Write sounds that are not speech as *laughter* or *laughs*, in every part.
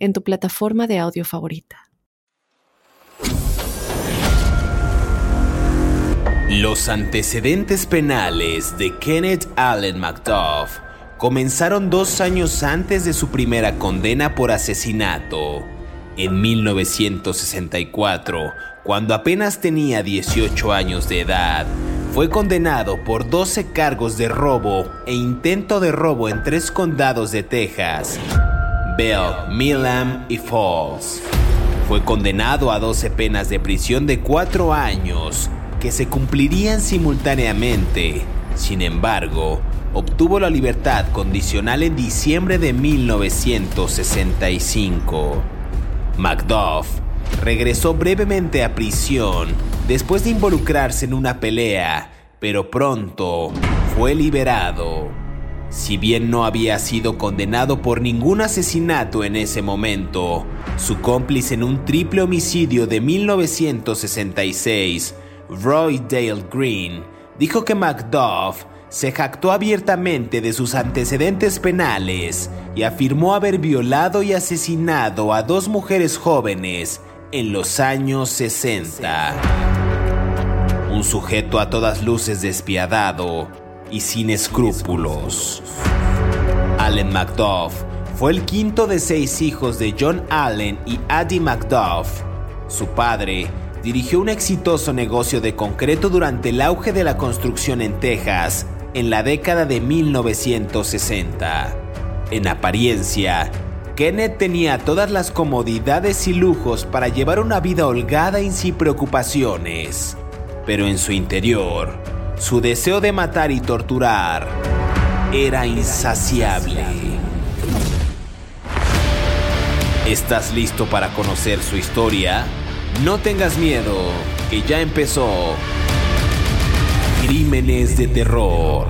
en tu plataforma de audio favorita. Los antecedentes penales de Kenneth Allen MacDuff comenzaron dos años antes de su primera condena por asesinato. En 1964, cuando apenas tenía 18 años de edad, fue condenado por 12 cargos de robo e intento de robo en tres condados de Texas Bell, Milam y Falls. Fue condenado a 12 penas de prisión de 4 años que se cumplirían simultáneamente. Sin embargo, obtuvo la libertad condicional en diciembre de 1965. Macduff regresó brevemente a prisión después de involucrarse en una pelea, pero pronto fue liberado. Si bien no había sido condenado por ningún asesinato en ese momento, su cómplice en un triple homicidio de 1966, Roy Dale Green, dijo que Macduff se jactó abiertamente de sus antecedentes penales y afirmó haber violado y asesinado a dos mujeres jóvenes en los años 60. Un sujeto a todas luces despiadado y sin escrúpulos. Allen Macduff fue el quinto de seis hijos de John Allen y Addie Macduff. Su padre dirigió un exitoso negocio de concreto durante el auge de la construcción en Texas en la década de 1960. En apariencia, Kenneth tenía todas las comodidades y lujos para llevar una vida holgada y sin preocupaciones, pero en su interior, su deseo de matar y torturar era insaciable. ¿Estás listo para conocer su historia? No tengas miedo, que ya empezó. Crímenes de terror.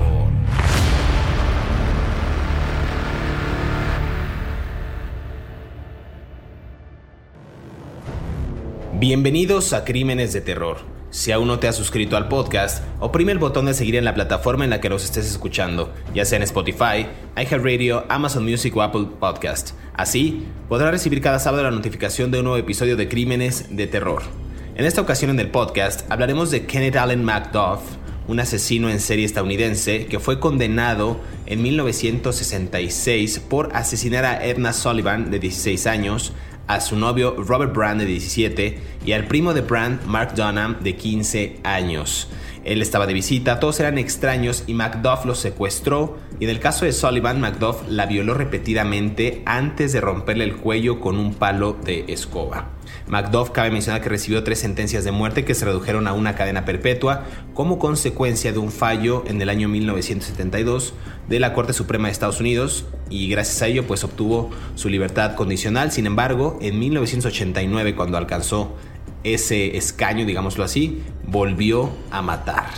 Bienvenidos a Crímenes de Terror si aún no te has suscrito al podcast, oprime el botón de seguir en la plataforma en la que los estés escuchando, ya sea en Spotify, iHeartRadio, Amazon Music o Apple Podcast. Así, podrás recibir cada sábado la notificación de un nuevo episodio de Crímenes de Terror. En esta ocasión en el podcast hablaremos de Kenneth Allen MacDuff, un asesino en serie estadounidense que fue condenado en 1966 por asesinar a Edna Sullivan de 16 años, a su novio Robert Brand de 17 y al primo de Brand, Mark Dunham, de 15 años. Él estaba de visita, todos eran extraños y Macduff los secuestró y en el caso de Sullivan, Macduff la violó repetidamente antes de romperle el cuello con un palo de escoba. Macduff cabe mencionar que recibió tres sentencias de muerte que se redujeron a una cadena perpetua como consecuencia de un fallo en el año 1972 de la Corte Suprema de Estados Unidos y gracias a ello pues obtuvo su libertad condicional. Sin embargo, en 1989 cuando alcanzó ese escaño, digámoslo así, volvió a matar.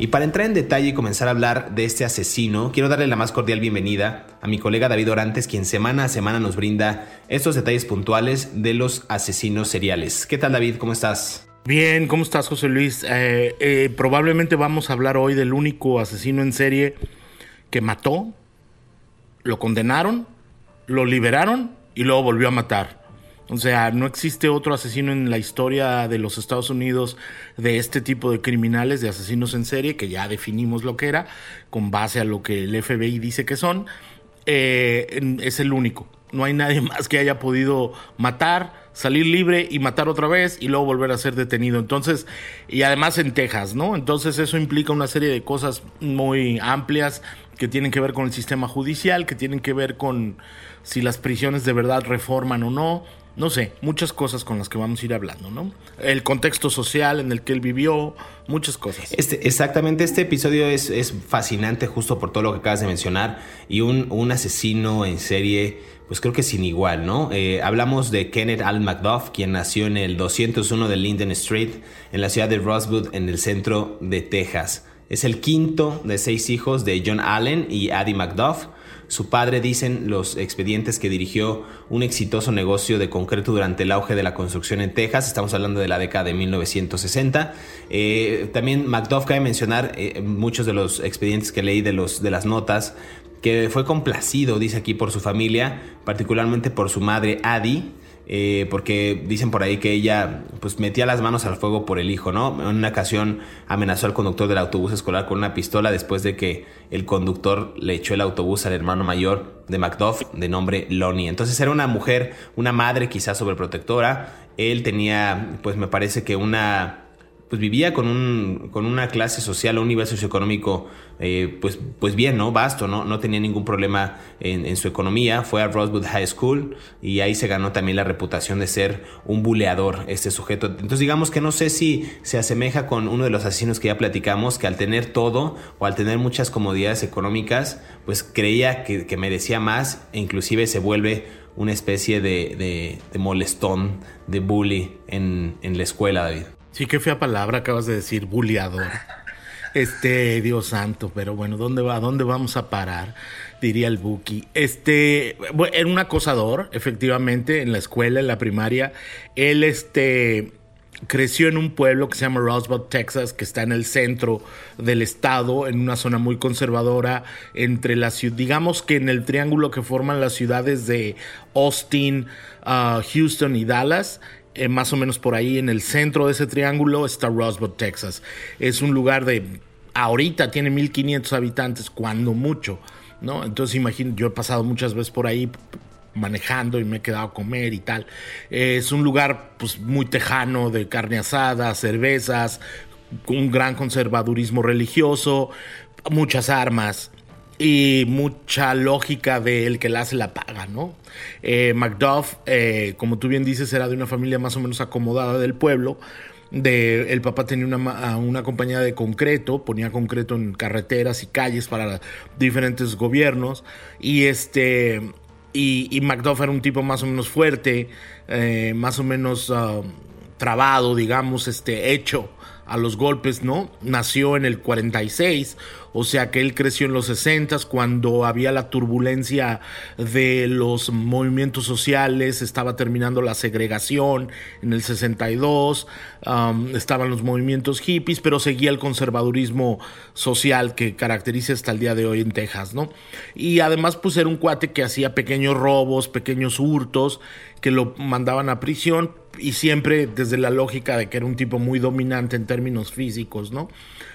Y para entrar en detalle y comenzar a hablar de este asesino, quiero darle la más cordial bienvenida a mi colega David Orantes, quien semana a semana nos brinda estos detalles puntuales de los asesinos seriales. ¿Qué tal David? ¿Cómo estás? Bien, ¿cómo estás José Luis? Eh, eh, probablemente vamos a hablar hoy del único asesino en serie que mató, lo condenaron, lo liberaron y luego volvió a matar. O sea, no existe otro asesino en la historia de los Estados Unidos de este tipo de criminales, de asesinos en serie, que ya definimos lo que era, con base a lo que el FBI dice que son. Eh, es el único. No hay nadie más que haya podido matar, salir libre y matar otra vez y luego volver a ser detenido. Entonces, y además en Texas, ¿no? Entonces eso implica una serie de cosas muy amplias que tienen que ver con el sistema judicial, que tienen que ver con si las prisiones de verdad reforman o no, no sé, muchas cosas con las que vamos a ir hablando, ¿no? El contexto social en el que él vivió, muchas cosas. Este, exactamente, este episodio es, fascinante justo por todo lo que acabas de mencionar y un, asesino en serie, pues creo que sin igual, ¿no? Eh, hablamos de Kenneth Al McDuff, quien nació en el 201 de Linden Street, en la ciudad de Rosewood, en el centro de Texas. Es el quinto de seis hijos de John Allen y Addie McDuff. Su padre, dicen los expedientes, que dirigió un exitoso negocio de concreto durante el auge de la construcción en Texas. Estamos hablando de la década de 1960. Eh, también Macduff cabe mencionar eh, muchos de los expedientes que leí de, los, de las notas que fue complacido, dice aquí, por su familia, particularmente por su madre Addie eh, porque dicen por ahí que ella pues metía las manos al fuego por el hijo, ¿no? En una ocasión amenazó al conductor del autobús escolar con una pistola después de que el conductor le echó el autobús al hermano mayor de Macduff de nombre Lonnie. Entonces era una mujer, una madre quizás sobreprotectora. Él tenía, pues me parece que una pues vivía con, un, con una clase social, un nivel socioeconómico, eh, pues, pues bien, ¿no? Vasto, ¿no? No tenía ningún problema en, su economía. Fue a Rosewood High School y ahí se ganó también la reputación de ser un buleador, este sujeto. Entonces, digamos que no sé si se asemeja con uno de los asesinos que ya platicamos, que al tener todo o al tener muchas comodidades económicas, pues creía que, merecía más e inclusive se vuelve una especie de, de, molestón, de bully en, en la escuela, David. Sí, qué fea palabra acabas de decir, buleador. Este, Dios santo, pero bueno, ¿dónde va? ¿Dónde vamos a parar? Diría el Buki. Este, era un acosador, efectivamente, en la escuela, en la primaria. Él, este, creció en un pueblo que se llama Roswell, Texas, que está en el centro del estado, en una zona muy conservadora, entre la ciudad, digamos que en el triángulo que forman las ciudades de Austin, uh, Houston y Dallas eh, más o menos por ahí en el centro de ese triángulo está Roswell, Texas. Es un lugar de, ahorita tiene 1500 habitantes, cuando mucho, ¿no? Entonces imagino, yo he pasado muchas veces por ahí manejando y me he quedado a comer y tal. es un lugar pues muy tejano de carne asada, cervezas, un gran conservadurismo religioso, muchas armas y mucha lógica de el que la hace la paga, ¿no? Eh, Macduff, eh, como tú bien dices, era de una familia más o menos acomodada del pueblo. De, el papá tenía una, una compañía de concreto, ponía concreto en carreteras y calles para diferentes gobiernos. Y este. Y, Macduff era un tipo más o menos fuerte, eh, más o menos uh, trabado, digamos, este, hecho a los golpes, ¿no? Nació en el 46, o sea que él creció en los 60 cuando había la turbulencia de los movimientos sociales, estaba terminando la segregación en el 62, um, estaban los movimientos hippies, pero seguía el conservadurismo social que caracteriza hasta el día de hoy en Texas, ¿no? Y además pues era un cuate que hacía pequeños robos, pequeños hurtos, que lo mandaban a prisión y siempre desde la lógica de que era un tipo muy dominante en términos físicos, ¿no?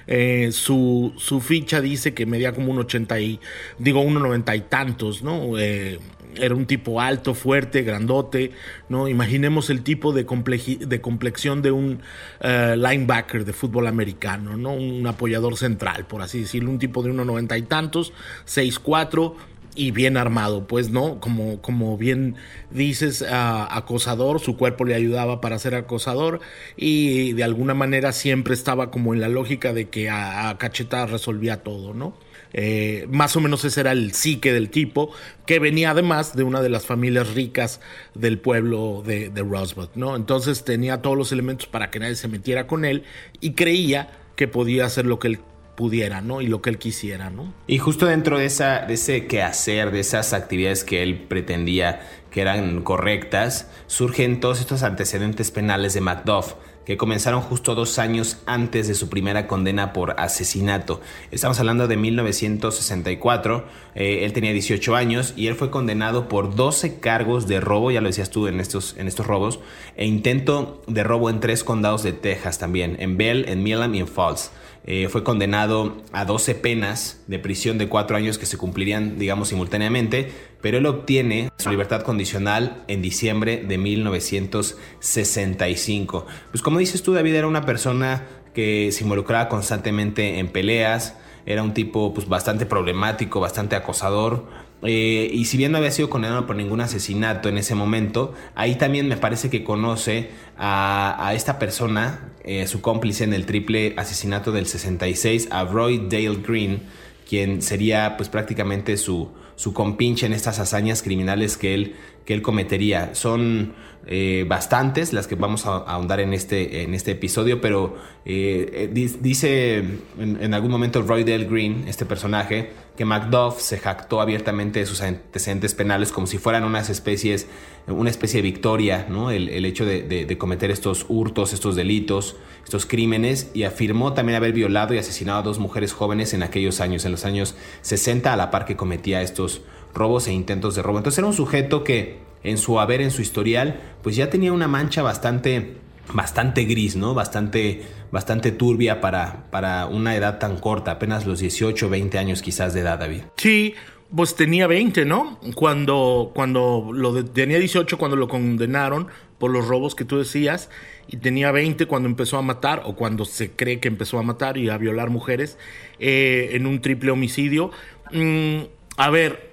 Eh, su, su, ficha dice que medía como un 80 y, digo, un 90 y tantos, ¿no? Eh, era un tipo alto, fuerte, grandote, ¿no? Imaginemos el tipo de, de complexión de un eh, linebacker de fútbol americano, ¿no? Un apoyador central, por así decirlo, un tipo de unos noventa y tantos, 6'4", y bien armado, pues no, como, como bien dices, acosador, su cuerpo le ayudaba para ser acosador y de alguna manera siempre estaba como en la lógica de que a, a resolvía todo, ¿no? Eh, más o menos ese era el psique del tipo, que venía además de una de las familias ricas del pueblo de, de Roswell, ¿no? Entonces tenía todos los elementos para que nadie se metiera con él y creía que podía hacer lo que él pudiera, ¿no? Y lo que él quisiera, ¿no? Y justo dentro de, esa, de ese quehacer, de esas actividades que él pretendía que eran correctas, surgen todos estos antecedentes penales de Macduff que comenzaron justo dos años antes de su primera condena por asesinato. Estamos hablando de 1964, eh, él tenía 18 años y él fue condenado por 12 cargos de robo, ya lo decías tú en estos, en estos robos, e intento de robo en tres condados de Texas también, en Bell, en Milam y en Falls. Eh, fue condenado a 12 penas de prisión de 4 años que se cumplirían, digamos, simultáneamente, pero él obtiene su libertad condicional en diciembre de 1965. Pues como dices tú, David era una persona que se involucraba constantemente en peleas, era un tipo pues, bastante problemático, bastante acosador, eh, y si bien no había sido condenado por ningún asesinato en ese momento, ahí también me parece que conoce a, esta persona, eh, su cómplice en el triple asesinato del 66, a Roy Dale Green, quien sería pues prácticamente su, su compinche en estas hazañas criminales que él, que él cometería. Son eh, bastantes las que vamos a, ahondar en este, en este episodio, pero eh, eh, dice en, algún momento Roy Dale Green, este personaje, que Macduff se jactó abiertamente de sus antecedentes penales como si fueran unas especies, una especie de victoria, ¿no? el, hecho de, cometer estos hurtos, estos delitos, estos crímenes, y afirmó también haber violado y asesinado a dos mujeres jóvenes en aquellos años, en los años 60, a la par que cometía estos robos e intentos de robo. Entonces era un sujeto que en su haber, en su historial, pues ya tenía una mancha bastante bastante gris, ¿no? Bastante, bastante turbia para, para una edad tan corta, apenas los 18, 20 años quizás de edad, David. Sí, pues tenía 20, ¿no? Cuando, cuando lo tenía 18 cuando lo condenaron por los robos que tú decías y tenía 20 cuando empezó a matar o cuando se cree que empezó a matar y a violar mujeres eh, en un triple homicidio. Mm, a ver,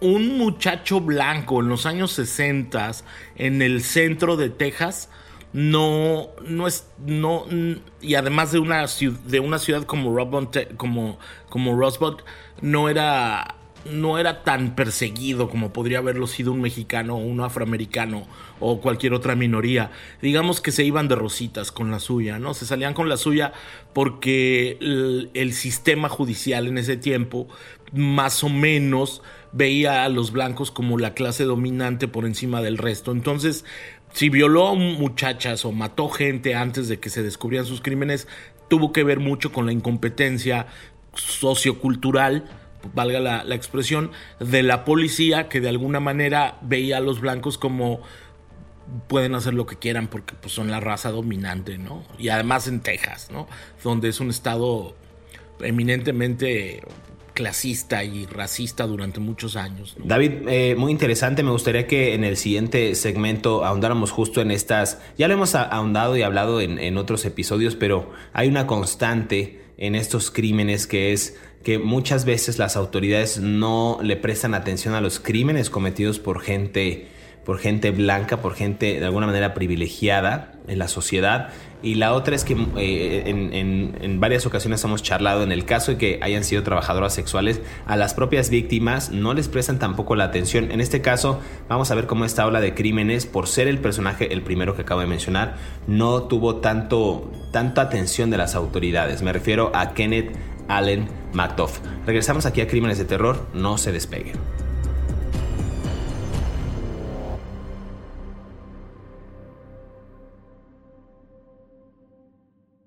un muchacho blanco en los años 60 en el centro de Texas no, no es, no, y además de una, de una ciudad como, como, como Rosebud, no era, no era tan perseguido como podría haberlo sido un mexicano o un afroamericano o cualquier otra minoría. Digamos que se iban de rositas con la suya, ¿no? Se salían con la suya porque el sistema judicial en ese tiempo más o menos veía a los blancos como la clase dominante por encima del resto. Entonces, si violó muchachas o mató gente antes de que se descubrieran sus crímenes, tuvo que ver mucho con la incompetencia sociocultural, valga la, expresión, de la policía que de alguna manera veía a los blancos como pueden hacer lo que quieran porque pues, son la raza dominante, ¿no? Y además en Texas, ¿no? Donde es un estado eminentemente clasista y racista durante muchos años. David, eh, muy interesante. Me gustaría que en el siguiente segmento ahondáramos justo en estas. Ya lo hemos ahondado y hablado en, en otros episodios, pero hay una constante en estos crímenes que es que muchas veces las autoridades no le prestan atención a los crímenes cometidos por gente por gente blanca, por gente de alguna manera privilegiada en la sociedad. Y la otra es que eh, en, varias ocasiones hemos charlado en el caso de que hayan sido trabajadoras sexuales, a las propias víctimas no les prestan tampoco la atención. En este caso, vamos a ver cómo esta ola de crímenes, por ser el personaje, el primero que acabo de mencionar, no tuvo tanto, tanta atención de las autoridades. Me refiero a Kenneth Allen McDuff. Regresamos aquí a Crímenes de Terror, no se despeguen.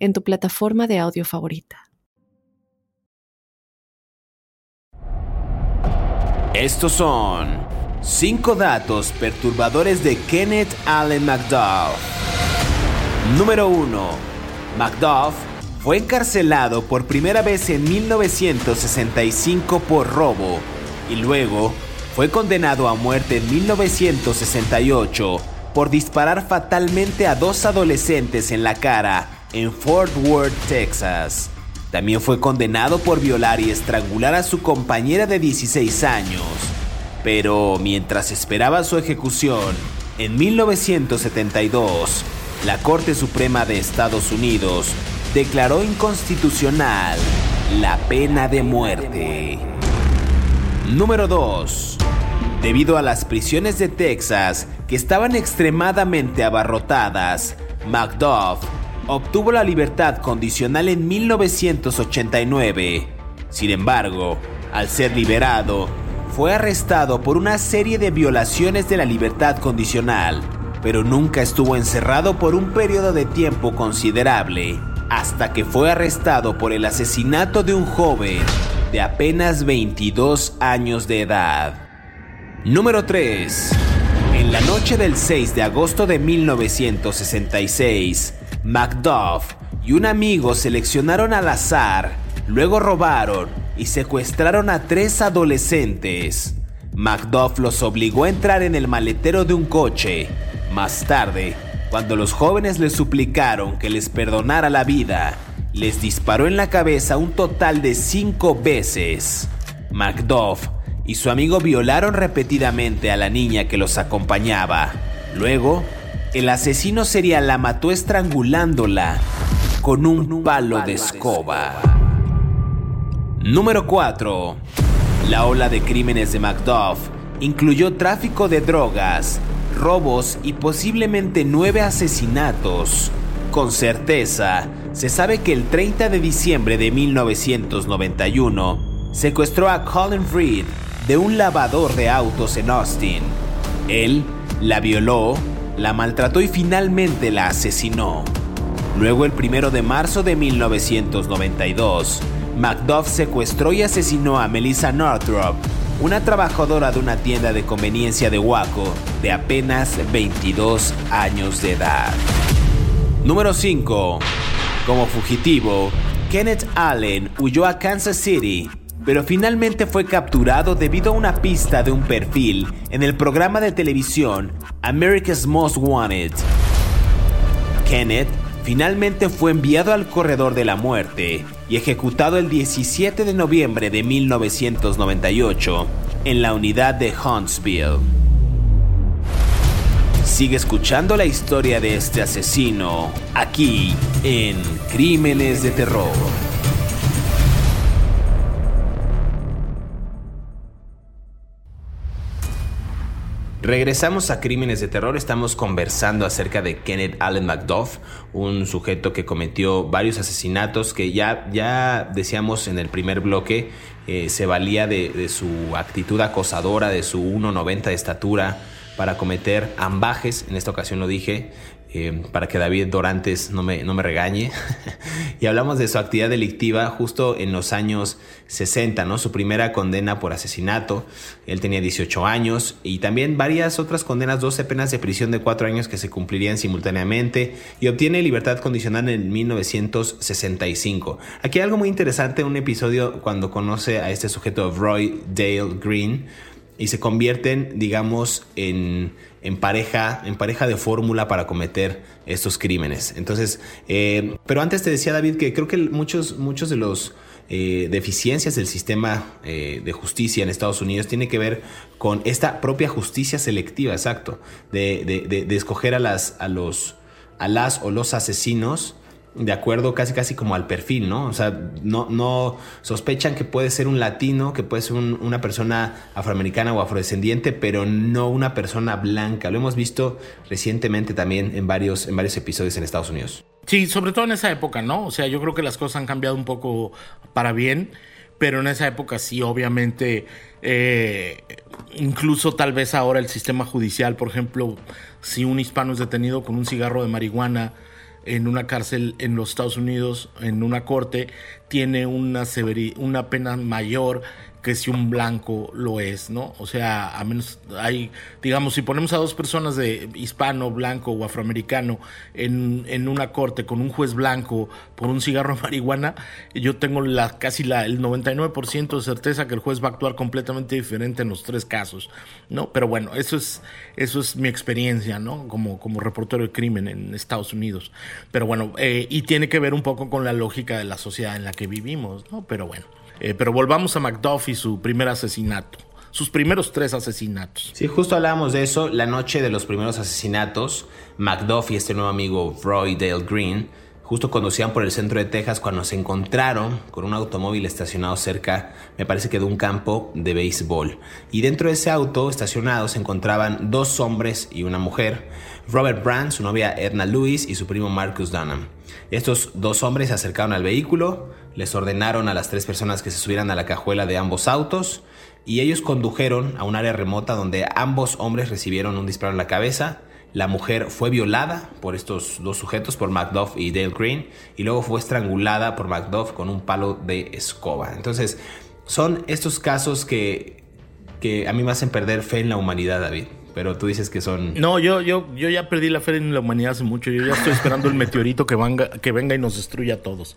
en tu plataforma de audio favorita. Estos son 5 datos perturbadores de Kenneth Allen McDuff. Número 1. McDuff fue encarcelado por primera vez en 1965 por robo y luego fue condenado a muerte en 1968 por disparar fatalmente a dos adolescentes en la cara en Fort Worth, Texas. También fue condenado por violar y estrangular a su compañera de 16 años. Pero mientras esperaba su ejecución, en 1972, la Corte Suprema de Estados Unidos declaró inconstitucional la pena de muerte. Número 2. Debido a las prisiones de Texas que estaban extremadamente abarrotadas, Macduff obtuvo la libertad condicional en 1989. Sin embargo, al ser liberado, fue arrestado por una serie de violaciones de la libertad condicional, pero nunca estuvo encerrado por un periodo de tiempo considerable, hasta que fue arrestado por el asesinato de un joven de apenas 22 años de edad. Número 3. En la noche del 6 de agosto de 1966, Macduff y un amigo seleccionaron al azar, luego robaron y secuestraron a tres adolescentes. Macduff los obligó a entrar en el maletero de un coche. Más tarde, cuando los jóvenes le suplicaron que les perdonara la vida, les disparó en la cabeza un total de cinco veces. Macduff y su amigo violaron repetidamente a la niña que los acompañaba. Luego, el asesino serial la mató estrangulándola con un palo de escoba. Número 4. La ola de crímenes de Macduff incluyó tráfico de drogas, robos y posiblemente nueve asesinatos. Con certeza, se sabe que el 30 de diciembre de 1991 secuestró a Colin Reed de un lavador de autos en Austin. Él la violó, la maltrató y finalmente la asesinó. Luego, el 1 de marzo de 1992, Macduff secuestró y asesinó a Melissa Northrop, una trabajadora de una tienda de conveniencia de Waco de apenas 22 años de edad. Número 5. Como fugitivo, Kenneth Allen huyó a Kansas City pero finalmente fue capturado debido a una pista de un perfil en el programa de televisión America's Most Wanted. Kenneth finalmente fue enviado al corredor de la muerte y ejecutado el 17 de noviembre de 1998 en la unidad de Huntsville. Sigue escuchando la historia de este asesino aquí en Crímenes de Terror. Regresamos a Crímenes de Terror, estamos conversando acerca de Kenneth Allen McDuff, un sujeto que cometió varios asesinatos que ya, ya decíamos en el primer bloque, eh, se valía de, de, su actitud acosadora, de su 1,90 de estatura para cometer ambajes, en esta ocasión lo dije, eh, para que David Dorantes no me, no me regañe. *laughs* y hablamos de su actividad delictiva justo en los años 60, ¿no? Su primera condena por asesinato, él tenía 18 años y también varias otras condenas, 12 penas de prisión de 4 años que se cumplirían simultáneamente y obtiene libertad condicional en 1965. Aquí hay algo muy interesante, un episodio cuando conoce a este sujeto Roy Dale Green y se convierten, digamos, en, en pareja, en pareja de fórmula para cometer estos crímenes. Entonces, eh, pero antes te decía David que creo que muchos, muchos de los eh, deficiencias del sistema eh, de justicia en Estados Unidos tiene que ver con esta propia justicia selectiva, exacto, de, de, de escoger a las, a los, a las o los asesinos de acuerdo casi casi como al perfil, ¿no? O sea, no, no sospechan que puede ser un latino, que puede ser una persona afroamericana o afrodescendiente, pero no una persona blanca. Lo hemos visto recientemente también en varios, en varios episodios en Estados Unidos. Sí, sobre todo en esa época, ¿no? O sea, yo creo que las cosas han cambiado un poco para bien, pero en esa época sí, obviamente, eh, incluso tal vez ahora el sistema judicial, por ejemplo, si un hispano es detenido con un cigarro de marihuana, en una cárcel en los Estados Unidos, en una corte, tiene una, una pena mayor que si un blanco lo es, ¿no? O sea, a menos hay, digamos, si ponemos a dos personas de hispano, blanco o afroamericano en, en una corte con un juez blanco por un cigarro *laughs* de marihuana, yo tengo la, casi la, el 99% de certeza que el juez va a actuar completamente diferente en los tres casos, ¿no? Pero bueno, eso es, eso es mi experiencia, ¿no? Como, como reportero de crimen en Estados Unidos. Pero bueno, eh, y tiene que ver un poco con la lógica de la sociedad en la que vivimos, ¿no? Pero bueno. Eh, pero volvamos a Macduff y su primer asesinato. Sus primeros tres asesinatos. Sí, justo hablábamos de eso. La noche de los primeros asesinatos, Macduff y este nuevo amigo Roy Dale Green justo conducían por el centro de Texas cuando se encontraron con un automóvil estacionado cerca, me parece que de un campo de béisbol. Y dentro de ese auto estacionado se encontraban dos hombres y una mujer, Robert Brand, su novia Edna Lewis y su primo Marcus Dunham. Estos dos hombres se acercaron al vehículo, les ordenaron a las tres personas que se subieran a la cajuela de ambos autos y ellos condujeron a un área remota donde ambos hombres recibieron un disparo en la cabeza. La mujer fue violada por estos dos sujetos, por Macduff y Dale Green, y luego fue estrangulada por Macduff con un palo de escoba. Entonces, son estos casos que que a mí me hacen perder fe en la humanidad, David. Pero tú dices que son. No, yo, yo, yo ya perdí la fe en la humanidad hace mucho. Yo ya estoy esperando el meteorito que venga, que venga y nos destruya a todos.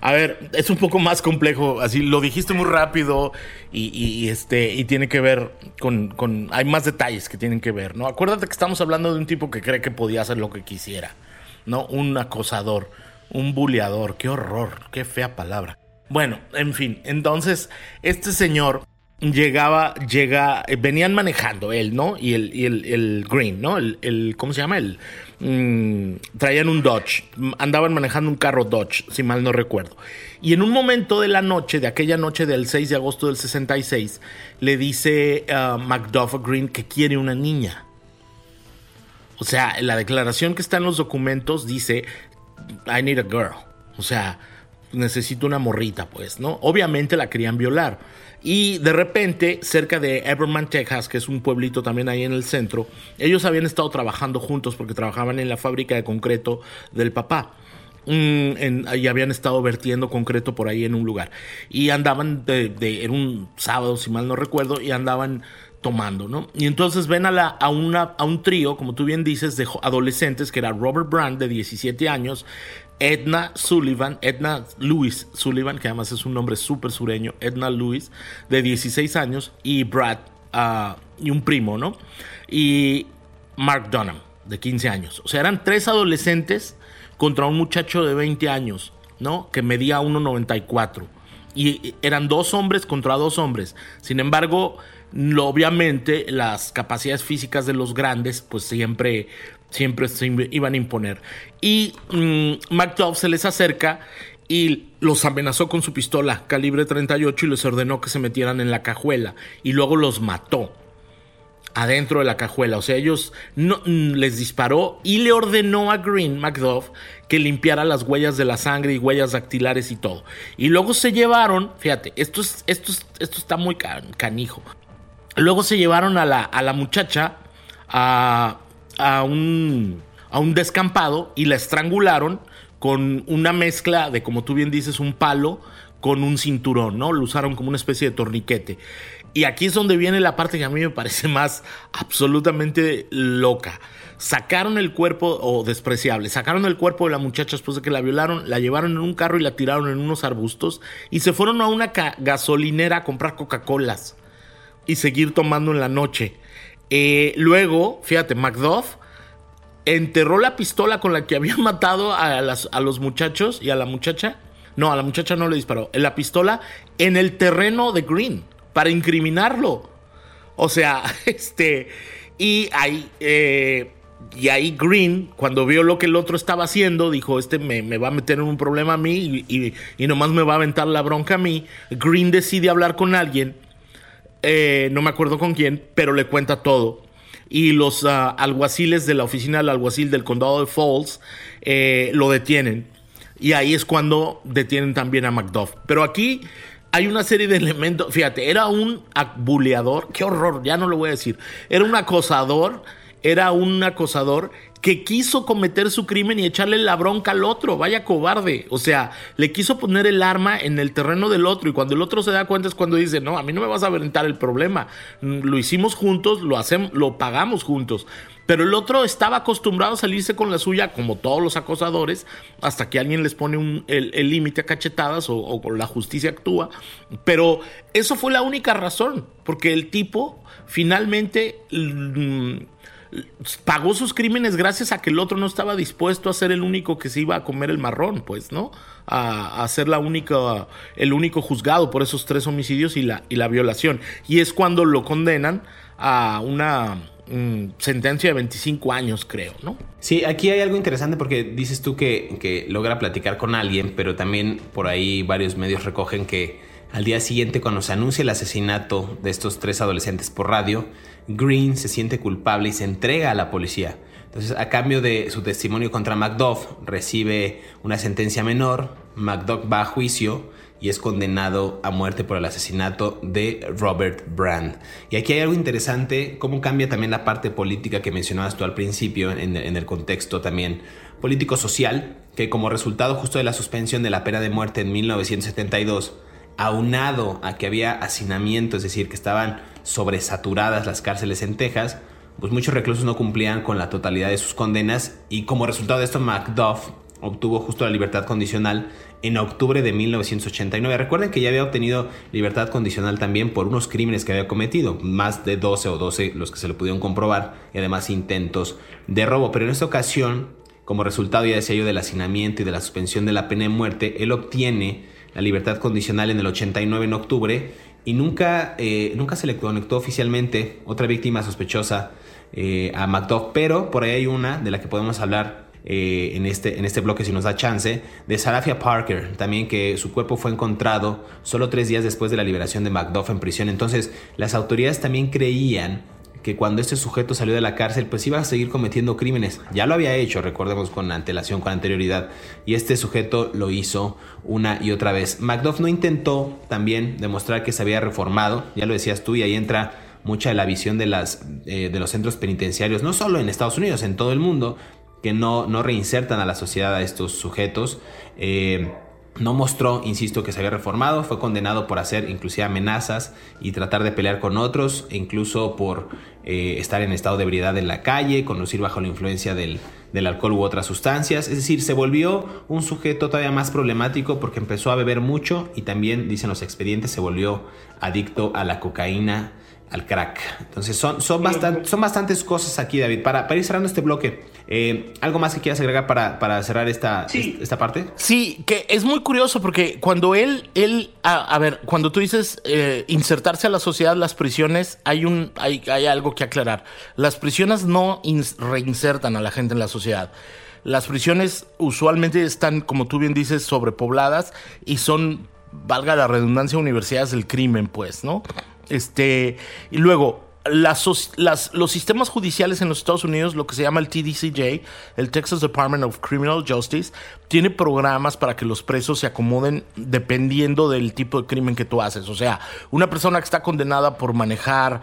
A ver, es un poco más complejo. Así lo dijiste muy rápido y, este y tiene que ver con, con, hay más detalles que tienen que ver, ¿no? Acuérdate que estamos hablando de un tipo que cree que podía hacer lo que quisiera, ¿no? Un acosador, un buleador. Qué horror, qué fea palabra. Bueno, en fin, entonces este señor llegaba, llega, eh, venían manejando él, ¿no? Y el, y el, Green, ¿no? El, ¿cómo se llama? El, mm, traían un Dodge, andaban manejando un carro Dodge, si mal no recuerdo. Y en un momento de la noche, de aquella noche del 6 de agosto del 66, le dice uh, Macduff Green que quiere una niña. O sea, la declaración que está en los documentos dice, I need a girl. O sea, necesito una morrita, pues, ¿no? Obviamente la querían violar. Y de repente, cerca de Everman, Texas, que es un pueblito también ahí en el centro, ellos habían estado trabajando juntos porque trabajaban en la fábrica de concreto del papá. Mm, y habían estado vertiendo concreto por ahí en un lugar. Y andaban, de, era un sábado, si mal no recuerdo, y andaban tomando, ¿no? Y entonces ven a, la, a, una, a un trío, como tú bien dices, de adolescentes, que era Robert Brand, de 17 años, Edna Sullivan, Edna Lewis Sullivan, que además es un nombre súper sureño, Edna Lewis, de 16 años, y Brad, ah, y un primo, ¿no? Y Mark Dunham, de 15 años. O sea, eran tres adolescentes contra un muchacho de 20 años, ¿no? Que medía 1,94. Y eran dos hombres contra dos hombres. Sin embargo, obviamente las capacidades físicas de los grandes, pues siempre siempre se iban a imponer. Y um, se les acerca y los amenazó con su pistola calibre 38 y les ordenó que se metieran en la cajuela y luego los mató adentro de la cajuela. O sea, ellos no, mm, les disparó y le ordenó a Green Macduff que limpiara las huellas de la sangre y huellas dactilares y todo. Y luego se llevaron, fíjate, esto, es, esto, esto está muy canijo. Luego se llevaron a la, a la muchacha a, a un, a un descampado y la estrangularon con una mezcla de, como tú bien dices, un palo con un cinturón, ¿no? Lo usaron como una especie de torniquete. Y aquí es donde viene la parte que a mí me parece más absolutamente loca. Sacaron el cuerpo, o despreciable, sacaron el cuerpo de la muchacha después de que la violaron, la llevaron en un carro y la tiraron en unos arbustos y se fueron a una gasolinera a comprar Coca-Colas y seguir tomando en la noche. Eh, luego, fíjate, Macduff enterró la pistola con la que había *laughs* matado a, a los muchachos y a la muchacha. No, a la muchacha no le disparó. La pistola en el terreno de Green para incriminarlo. O sea, *laughs* este. Y ahí. Eh, y ahí Green, cuando vio lo que el otro estaba haciendo, dijo, este me, va a meter en un problema a mí y, y, nomás me va a aventar la bronca a mí. Green decide hablar con alguien eh, no me acuerdo con quién, pero le cuenta todo. Y los ah, alguaciles de la oficina del alguacil del condado de Falls eh, lo detienen. Y ahí es cuando detienen también a Macduff. Pero aquí hay una serie de elementos. Fíjate, era un buleador. Qué horror, ya no lo voy a decir. Era un acosador. Era un acosador que quiso cometer su crimen y echarle la bronca al otro. Vaya cobarde. O sea, le quiso poner el arma en el terreno del otro y cuando el otro se da cuenta es cuando dice, no, a mí no me vas a aventar el problema. Lo hicimos juntos, lo, hacemos, lo pagamos juntos. Pero el otro estaba acostumbrado a salirse con la suya, como todos los acosadores, hasta que alguien les pone el límite a cachetadas o, o, la justicia actúa. Pero eso fue la única razón, porque el tipo finalmente mm, pagó sus crímenes gracias a que el otro no estaba dispuesto a ser el único que se iba a comer el marrón, pues, ¿no? A, ser la única, el único juzgado por esos tres homicidios y la, y la violación. Y es cuando lo condenan a una mm, sentencia de 25 años, creo, ¿no? Sí, aquí hay algo interesante porque dices tú que, que logra platicar con alguien, pero también por ahí varios medios recogen que al día siguiente, cuando se anuncia el asesinato de estos tres adolescentes por radio, Green se siente culpable y se entrega a la policía. Entonces, a cambio de su testimonio contra Macduff, recibe una sentencia menor, Macduff va a juicio y es condenado a muerte por el asesinato de Robert Brand. Y aquí hay algo interesante, cómo cambia también la parte política que mencionabas tú al principio, en, en el contexto también político-social, que como resultado justo de la suspensión de la pena de muerte en 1972, aunado a que había hacinamiento, es decir, que estaban sobresaturadas las cárceles en Texas, pues muchos reclusos no cumplían con la totalidad de sus condenas y como resultado de esto Macduff obtuvo justo la libertad condicional en octubre de 1989. Recuerden que ya había obtenido libertad condicional también por unos crímenes que había cometido, más de 12 o 12 los que se le pudieron comprobar y además intentos de robo, pero en esta ocasión, como resultado ya decía yo del hacinamiento y de la suspensión de la pena de muerte, él obtiene la libertad condicional en el 89 en octubre y nunca, eh, nunca se le conectó oficialmente otra víctima sospechosa eh, a Macduff, pero por ahí hay una de la que podemos hablar eh, en, este, en este bloque si nos da chance, de Sarafia Parker, también que su cuerpo fue encontrado solo tres días después de la liberación de Macduff en prisión. Entonces las autoridades también creían que cuando este sujeto salió de la cárcel, pues iba a seguir cometiendo crímenes. Ya lo había hecho, recordemos con antelación, con anterioridad, y este sujeto lo hizo una y otra vez. Macduff no intentó también demostrar que se había reformado, ya lo decías tú, y ahí entra mucha de la visión de, las, eh, de los centros penitenciarios, no solo en Estados Unidos, en todo el mundo, que no, no reinsertan a la sociedad a estos sujetos. Eh, no mostró, insisto, que se había reformado, fue condenado por hacer inclusive amenazas y tratar de pelear con otros, e incluso por eh, estar en estado de ebriedad en la calle, conducir bajo la influencia del, del, alcohol u otras sustancias. Es decir, se volvió un sujeto todavía más problemático porque empezó a beber mucho y también, dicen los expedientes, se volvió adicto a la cocaína al crack. Entonces son, son, son bastantes cosas aquí, David. Para, para ir cerrando este bloque, eh, ¿algo más que quieras agregar para, para cerrar esta, esta parte? Sí, que es muy curioso porque cuando él, él a, ver, cuando tú dices eh, insertarse a la sociedad, las prisiones, hay, un, hay, hay algo que aclarar. Las prisiones no reinsertan a la gente en la sociedad. Las prisiones usualmente están, como tú bien dices, sobrepobladas y son, valga la redundancia, universidades del crimen, pues, ¿no? Este, y luego, los sistemas judiciales en los Estados Unidos, lo que se llama el TDCJ, el Texas Department of Criminal Justice, tiene programas para que los presos se acomoden dependiendo del tipo de crimen que tú haces. O sea, una persona que está condenada por manejar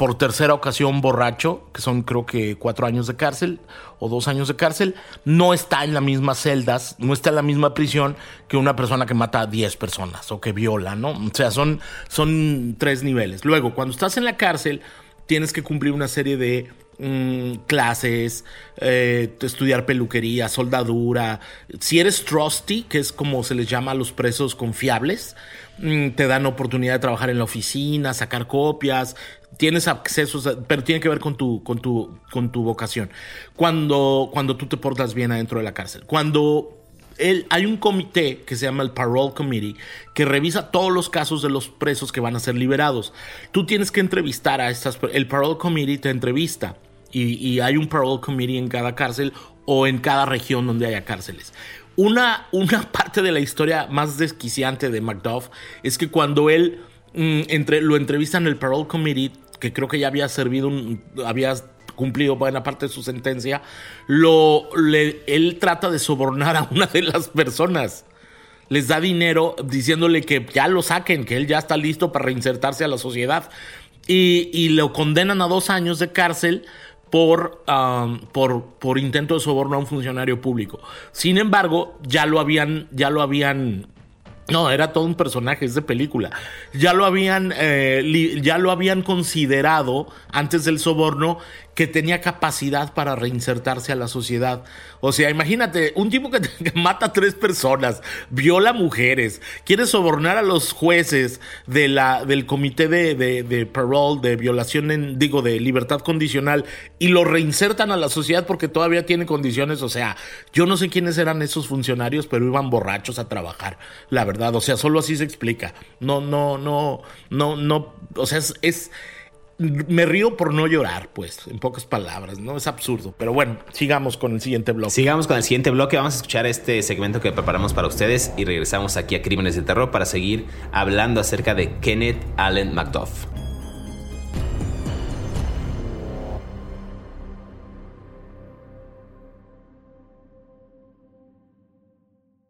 por tercera ocasión borracho, que son creo que cuatro años de cárcel o dos años de cárcel, no está en las mismas celdas, no está en la misma prisión que una persona que mata a 10 personas o que viola, ¿no? O sea, son, son tres niveles. Luego, cuando estás en la cárcel, tienes que cumplir una serie de mm, clases, eh, estudiar peluquería, soldadura. Si eres trusty, que es como se les llama a los presos confiables, mm, te dan oportunidad de trabajar en la oficina, sacar copias, tienes acceso, pero tiene que ver con tu, con tu, con tu vocación. Cuando, cuando tú te portas bien adentro de la cárcel. Cuando él, hay un comité que se llama el Parole Committee que revisa todos los casos de los presos que van a ser liberados. Tú tienes que entrevistar a estas. El Parole Committee te entrevista y, y hay un Parole Committee en cada cárcel o en cada región donde haya cárceles. Una, una *laughs* parte de la historia más desquiciante de Macduff es que cuando él mm, entre, lo entrevista en el Parole Committee, que creo que ya había servido, un, había cumplido buena parte de su sentencia, lo, él trata de sobornar a una de las personas. Les da dinero diciéndole que ya lo saquen, que él ya está listo para reinsertarse a la sociedad. Y, lo condenan a dos años de cárcel por, um, por, por intento de soborno a un funcionario público. Sin embargo, ya lo habían, ya lo habían no, era todo un personaje, es de película. Ya lo habían, eh, ya lo habían considerado antes del soborno que tenía capacidad para reinsertarse a la sociedad. O sea, imagínate, un tipo *laughs* que, mata a tres personas, viola mujeres, quiere sobornar a los jueces de la, del comité de, de, de parole, de violación, en, digo, de libertad condicional, y lo reinsertan a la sociedad porque todavía tiene condiciones. O sea, yo no sé quiénes eran esos funcionarios, pero iban borrachos a trabajar, la verdad. O sea, solo así se explica. No, no, no, no, no, o sea, es me río por no llorar, pues, en pocas palabras, ¿no? Es absurdo. Pero bueno, sigamos con el siguiente bloque. Sigamos con el siguiente bloque. Vamos a escuchar este segmento que preparamos para ustedes y regresamos aquí a Crímenes de Terror para seguir hablando acerca de Kenneth Allen MacDuff.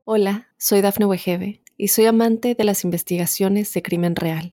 Hola, soy Dafne Wegebe y soy amante de las investigaciones de crimen real.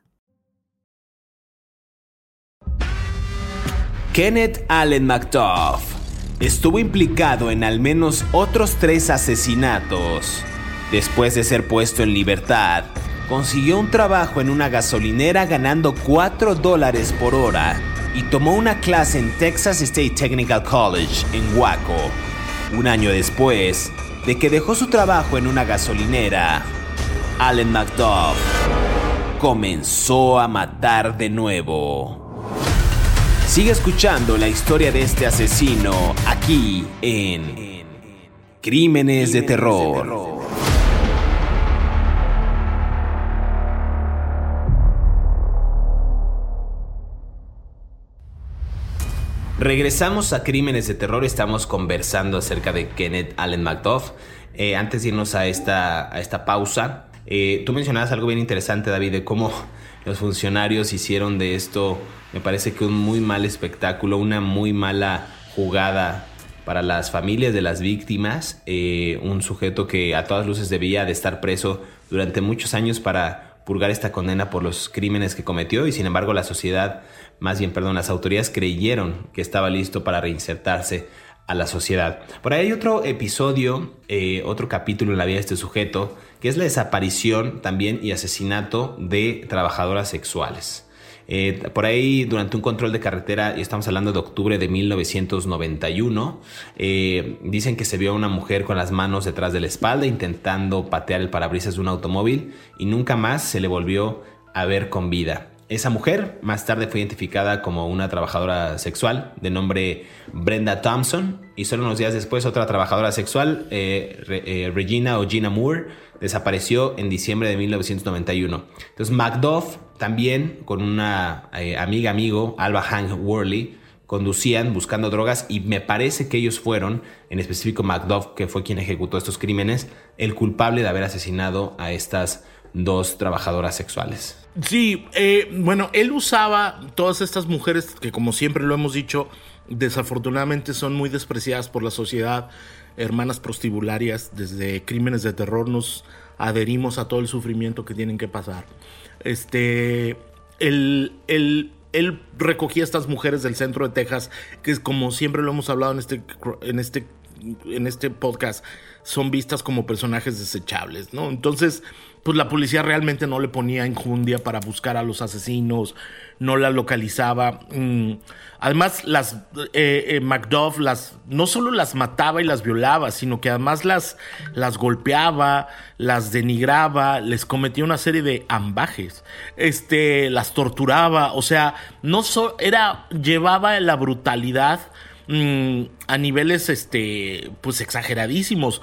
Kenneth Allen McDuff estuvo implicado en al menos otros tres asesinatos. Después de ser puesto en libertad, consiguió un trabajo en una gasolinera ganando 4 dólares por hora y tomó una clase en Texas State Technical College en Waco. Un año después de que dejó su trabajo en una gasolinera, Allen McDuff comenzó a matar de nuevo. Sigue escuchando la historia de este asesino aquí en Crímenes de Terror. Regresamos a Crímenes de Terror, estamos conversando acerca de Kenneth Allen McDuff. Eh, antes de irnos a esta, a esta pausa, eh, tú mencionabas algo bien interesante, David, de cómo los funcionarios hicieron de esto, me parece que un muy mal espectáculo, una muy mala jugada para las familias de las víctimas, eh, un sujeto que a todas luces debía de estar preso durante muchos años para purgar esta condena por los crímenes que cometió y sin embargo la sociedad más bien, perdón, las autoridades creyeron que estaba listo para reinsertarse a la sociedad. Por ahí hay otro episodio, eh, otro capítulo en la vida de este sujeto, que es la desaparición también y asesinato de trabajadoras sexuales. Eh, por ahí, durante un control de carretera, y estamos hablando de octubre de 1991, eh, dicen que se vio a una mujer con las manos detrás de la espalda intentando patear el parabrisas de un automóvil y nunca más se le volvió a ver con vida. Esa mujer más tarde fue identificada como una trabajadora sexual de nombre Brenda Thompson y solo unos días después otra trabajadora sexual, eh, eh, Regina o Gina Moore, desapareció en diciembre de 1991. Entonces Macduff también con una eh, amiga amigo, Alba Hank Worley, conducían buscando drogas y me parece que ellos fueron, en específico Macduff, que fue quien ejecutó estos crímenes, el culpable de haber asesinado a estas dos trabajadoras sexuales. Sí, eh, bueno, él usaba todas estas mujeres que como siempre lo hemos dicho, desafortunadamente son muy despreciadas por la sociedad, hermanas prostibularias, desde crímenes de terror nos adherimos a todo el sufrimiento que tienen que pasar. Este, él, él, él recogía a estas mujeres del centro de Texas, que como siempre lo hemos hablado en este, en este, en este podcast, son vistas como personajes desechables, ¿no? Entonces, pues la policía realmente no le ponía enjundia para buscar a los asesinos, no la localizaba. Mm, además, las eh, eh, Macduff las no solo las mataba y las violaba, sino que además las, las golpeaba, las denigraba, les cometía una serie de ambajes, este, las torturaba, o sea, no so, era llevaba la brutalidad mm, a niveles este pues exageradísimos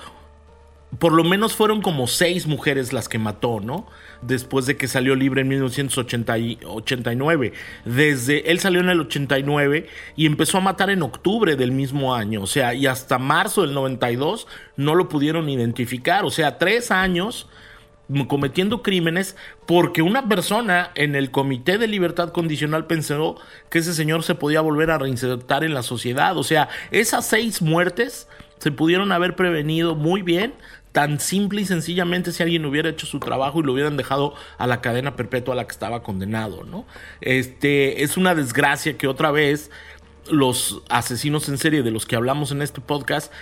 por lo menos fueron como seis mujeres las que mató, ¿no? Después de que salió libre en 1989. Desde él salió en el 89 y empezó a matar en octubre del mismo año. O sea, y hasta marzo del 92 no lo pudieron identificar. O sea, tres años cometiendo crímenes porque una persona en el Comité de Libertad Condicional pensó que ese señor se podía volver a reinsertar en la sociedad. O sea, esas seis muertes se pudieron haber prevenido muy bien tan simple y sencillamente si alguien hubiera hecho su trabajo y lo hubieran dejado a la cadena perpetua a la que estaba condenado, ¿no? Este es una desgracia que otra vez los asesinos en serie de los que hablamos en este podcast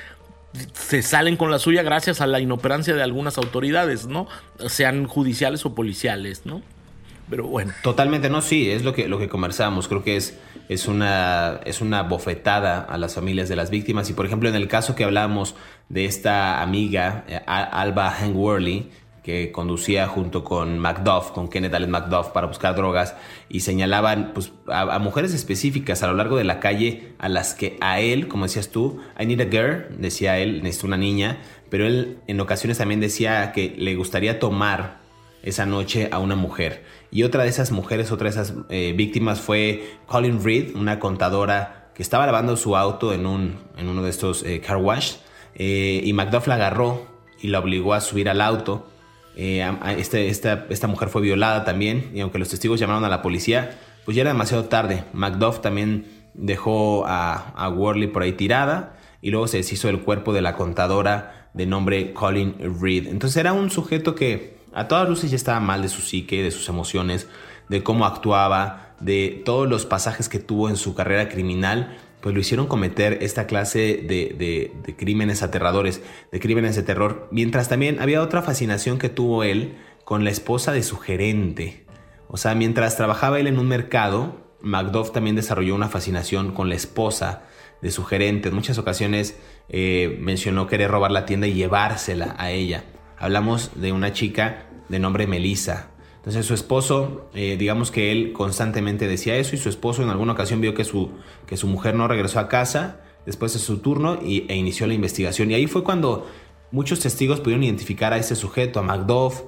se salen con la suya gracias a la inoperancia de algunas autoridades, ¿no? Sean judiciales o policiales, ¿no? Pero bueno. Totalmente, no, sí, es lo que, lo que conversamos. Creo que es, es, una, es una bofetada a las familias de las víctimas. Y por ejemplo, en el caso que hablábamos de esta amiga, eh, Alba Hank Worley, que conducía junto con Macduff, con Kenneth Allen Macduff, para buscar drogas, y señalaban pues, a, mujeres específicas a lo largo de la calle a las que a él, como decías tú, I need a girl, decía él, necesito una niña, pero él en ocasiones también decía que le gustaría tomar esa noche a una mujer. Y otra de esas mujeres, otra de esas eh, víctimas fue Colin Reed, una contadora que estaba lavando su auto en, un, en uno de estos eh, car wash. Eh, y Macduff la agarró y la obligó a subir al auto. Este, esta, esta mujer fue violada también y aunque los testigos llamaron a la policía, pues ya era demasiado tarde. Macduff también dejó a, a Worley por ahí tirada y luego se deshizo del cuerpo de la contadora de nombre Colin Reed. Entonces era un sujeto que a todas luces ya estaba mal de su psique, de sus emociones, de cómo actuaba, de todos los pasajes que tuvo en su carrera criminal, pues lo hicieron cometer esta clase de, crímenes aterradores, de crímenes de terror, mientras también había otra fascinación que tuvo él con la esposa de su gerente. O sea, mientras trabajaba él en un mercado, Macduff también desarrolló una fascinación con la esposa de su gerente. En muchas ocasiones eh, mencionó querer robar la tienda y llevársela a ella. Hablamos de una chica de nombre Melissa. Entonces su esposo, eh, digamos que él constantemente decía eso y su esposo en alguna ocasión vio que su, que su mujer no regresó a casa después de su turno y, e inició la investigación. Y ahí fue cuando muchos testigos pudieron identificar a ese sujeto, a Macduff,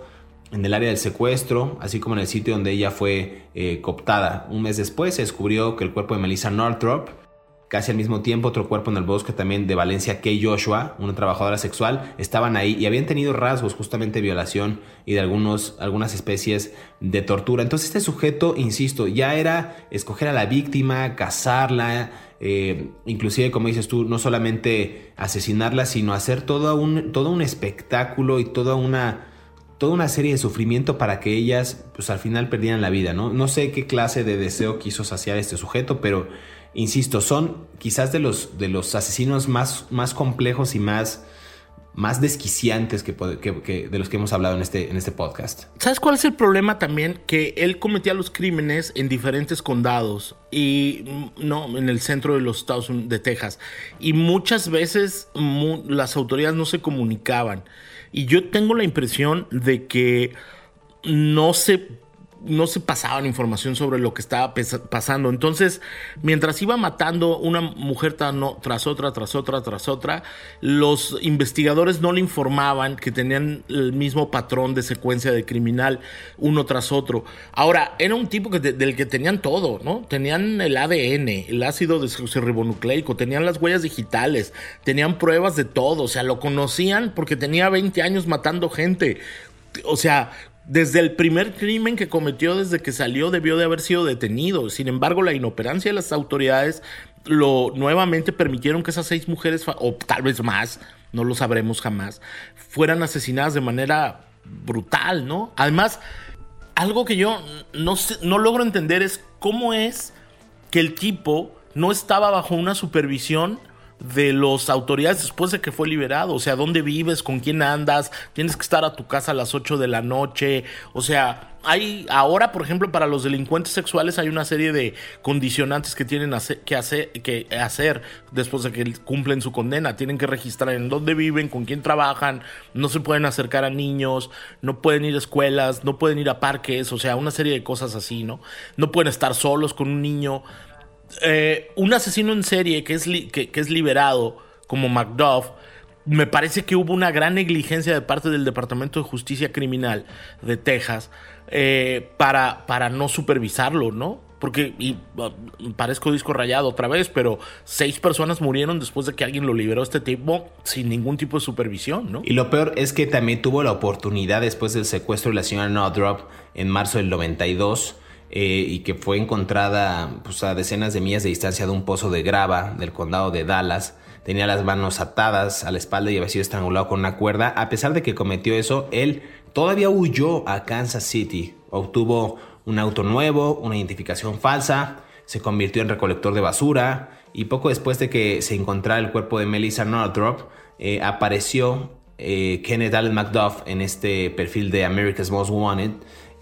en el área del secuestro, así como en el sitio donde ella fue eh, cooptada. Un mes después se descubrió que el cuerpo de Melissa Northrop Casi al mismo tiempo, otro cuerpo en el bosque también de Valencia, Kay Joshua, una trabajadora sexual, estaban ahí y habían tenido rasgos justamente de violación y de algunos, algunas especies de tortura. Entonces este sujeto, insisto, ya era escoger a la víctima, cazarla, eh, inclusive como dices tú, no solamente asesinarla, sino hacer todo un, todo un espectáculo y toda una toda una serie de sufrimiento para que ellas pues al final perdieran la vida, ¿no? No sé qué clase de deseo quiso saciar este sujeto, pero insisto, son quizás de los, de los asesinos más, más complejos y más, más desquiciantes que, de los que hemos hablado en este, en este podcast. ¿Sabes cuál es el problema también? Que él cometía los crímenes en diferentes condados y no en el centro de los Estados Unidos, de Texas. Y muchas veces las autoridades no se comunicaban. Y yo tengo la impresión de que no se no se pasaban información sobre lo que estaba pasando. Entonces, mientras iba matando una mujer tras otra, tras otra, tras otra, los investigadores no le informaban que tenían el mismo patrón de secuencia de criminal uno tras otro. Ahora, era un tipo que del que tenían todo, ¿no? Tenían el ADN, el ácido desoxirribonucleico, tenían las huellas digitales, tenían pruebas de todo, o sea, lo conocían porque tenía 20 años matando gente. O sea, desde el primer crimen que cometió desde que salió debió de haber sido detenido. Sin embargo, la inoperancia de las autoridades lo nuevamente permitieron que esas seis mujeres, o tal vez más, no lo sabremos jamás, fueran asesinadas de manera brutal, ¿no? Además, algo que yo no, no logro entender es cómo es que el tipo no estaba bajo una supervisión de las autoridades después de que fue liberado. O sea, ¿dónde vives? ¿Con quién andas? Tienes que estar a tu casa a las 8 de la noche. O sea, hay ahora, por ejemplo, para los delincuentes sexuales hay una serie de condicionantes que tienen que, que hacer después de que cumplen su condena. Tienen que registrar en dónde viven, con quién trabajan, no se pueden acercar a niños, no pueden ir a escuelas, no pueden ir a parques, o sea, una serie de cosas así, ¿no? No pueden estar solos con un niño. Eh, un asesino en serie que es, que, es liberado como Macduff, me parece que hubo una gran negligencia de parte del Departamento de Justicia Criminal de Texas eh, para, para no supervisarlo, ¿no? Porque, uh, parezco disco rayado otra vez, pero seis personas murieron después de que alguien lo liberó este tipo sin ningún tipo de supervisión, ¿no? Y lo peor es que también tuvo la oportunidad después del secuestro de la señora Nodrop en marzo del 92 eh, y que fue encontrada pues, a decenas de millas de distancia de un pozo de grava del condado de Dallas. Tenía las manos atadas a la espalda y había sido estrangulado con una cuerda. A pesar de que cometió eso, él todavía huyó a Kansas City. Obtuvo un auto nuevo, una identificación falsa, se convirtió en recolector de basura y poco después de que se encontrara el cuerpo de Melissa Northrop, eh, apareció eh, Kenneth Allen McDuff en este perfil de America's Most Wanted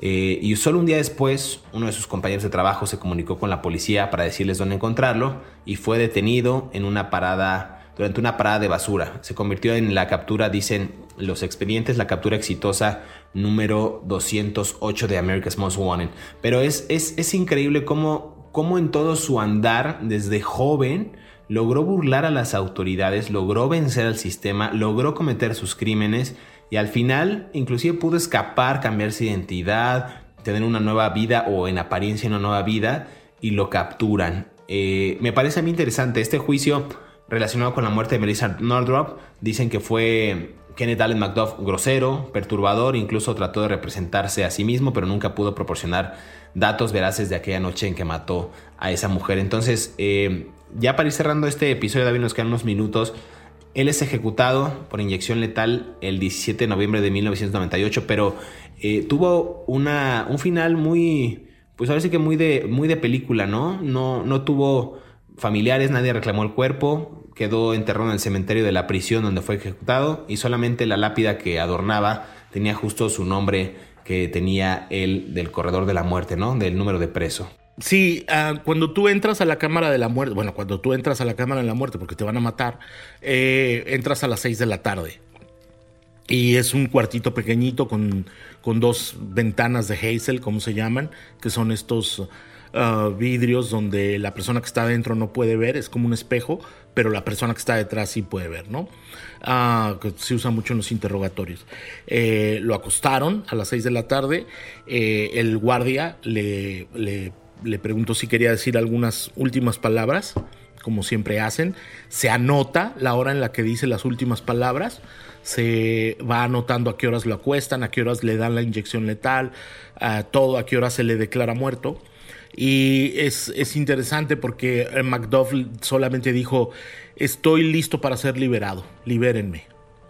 eh, y solo un día después, uno de sus compañeros de trabajo se comunicó con la policía para decirles dónde encontrarlo y fue detenido en una parada, durante una parada de basura. Se convirtió en la captura, dicen los expedientes, la captura exitosa número 208 de America's Most Wanted. Pero es, es, es increíble cómo, cómo en todo su andar, desde joven, logró burlar a las autoridades, logró vencer al sistema, logró cometer sus crímenes y al final inclusive pudo escapar, cambiar su identidad, tener una nueva vida o en apariencia una nueva vida y lo capturan. Eh, me parece a mí interesante este juicio relacionado con la muerte de Melissa Nordrop. Dicen que fue Kenneth Allen MacDuff grosero, perturbador, incluso trató de representarse a sí mismo, pero nunca pudo proporcionar datos veraces de aquella noche en que mató a esa mujer. Entonces, eh, ya para ir cerrando este episodio, David, nos quedan unos minutos. Él es ejecutado por inyección letal el 17 de noviembre de 1998, pero eh, tuvo una, un final muy, pues ahora sí que muy de, muy de película, ¿no? No, no tuvo familiares, nadie reclamó el cuerpo, quedó enterrado en el cementerio de la prisión donde fue ejecutado y solamente la lápida que adornaba tenía justo su nombre que tenía el del corredor de la muerte, ¿no? Del número de preso. Sí, ah, cuando tú entras a la cámara de la muerte, bueno, cuando tú entras a la cámara de la muerte porque te van a matar, eh, entras a las 6 de la tarde. Y es un cuartito pequeñito con, con dos ventanas de Hazel, como se llaman, que son estos ah, vidrios donde la persona que está adentro no puede ver, es como un espejo, pero la persona que está detrás sí puede ver, ¿no? Ah, que se usa mucho en los interrogatorios. Eh, lo acostaron a las 6 de la tarde, eh, el guardia le, le preguntó si quería decir algunas últimas palabras, como siempre hacen, se anota la hora en la que dice las últimas palabras, se va anotando a qué horas lo acuestan, a qué horas le dan la inyección letal, a todo, a qué horas se le declara muerto. Y es, es interesante porque Macduff solamente dijo, estoy listo para ser liberado, libérenme.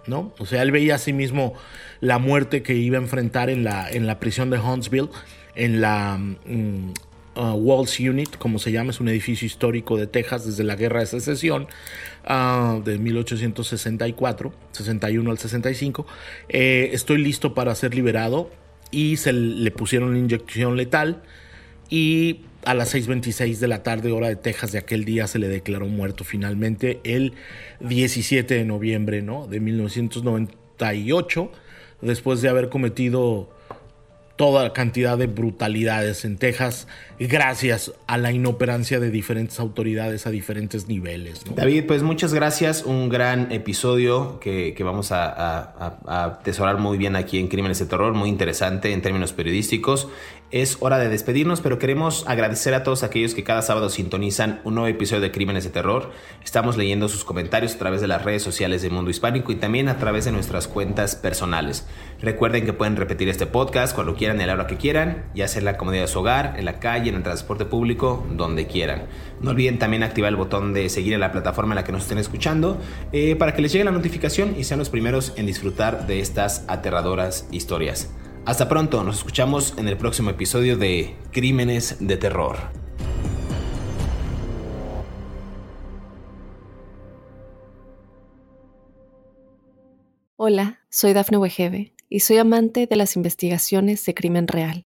¿No? O sea, él veía a sí mismo la muerte que iba a enfrentar en la, en la prisión de Huntsville, en la mm, Walls Unit, como se llama, es un edificio histórico de Texas desde la Guerra de Secesión uh, de 1864, 61 al 65. Eh, estoy listo para ser liberado y se le pusieron la inyección letal y a las 6.26 de la tarde, hora de Texas, de aquel día se le declaró muerto finalmente el 17 de noviembre ¿no? de 1998, después de haber cometido toda cantidad de brutalidades en Texas gracias a la inoperancia de diferentes autoridades a diferentes niveles. David, pues muchas gracias. Un gran episodio que, vamos a, atesorar muy bien aquí en Crímenes de Terror, muy interesante en términos periodísticos. Es hora de despedirnos, pero queremos agradecer a todos aquellos que cada sábado sintonizan un nuevo episodio de Crímenes de Terror. Estamos leyendo sus comentarios a través de las redes sociales de Mundo Hispánico y también a través de nuestras cuentas personales. Recuerden que pueden repetir este podcast cuando quieran a la hora que quieran, ya sea en la comodidad de su hogar, en la en el transporte público, donde quieran. No olviden también activar el botón de seguir en la plataforma en la que nos estén escuchando eh, para que les llegue la notificación y sean los primeros en disfrutar de estas aterradoras historias. Hasta pronto, nos escuchamos en el próximo episodio de Crímenes de Terror. Hola, soy Dafne Wegebe y soy amante de las investigaciones de crimen real.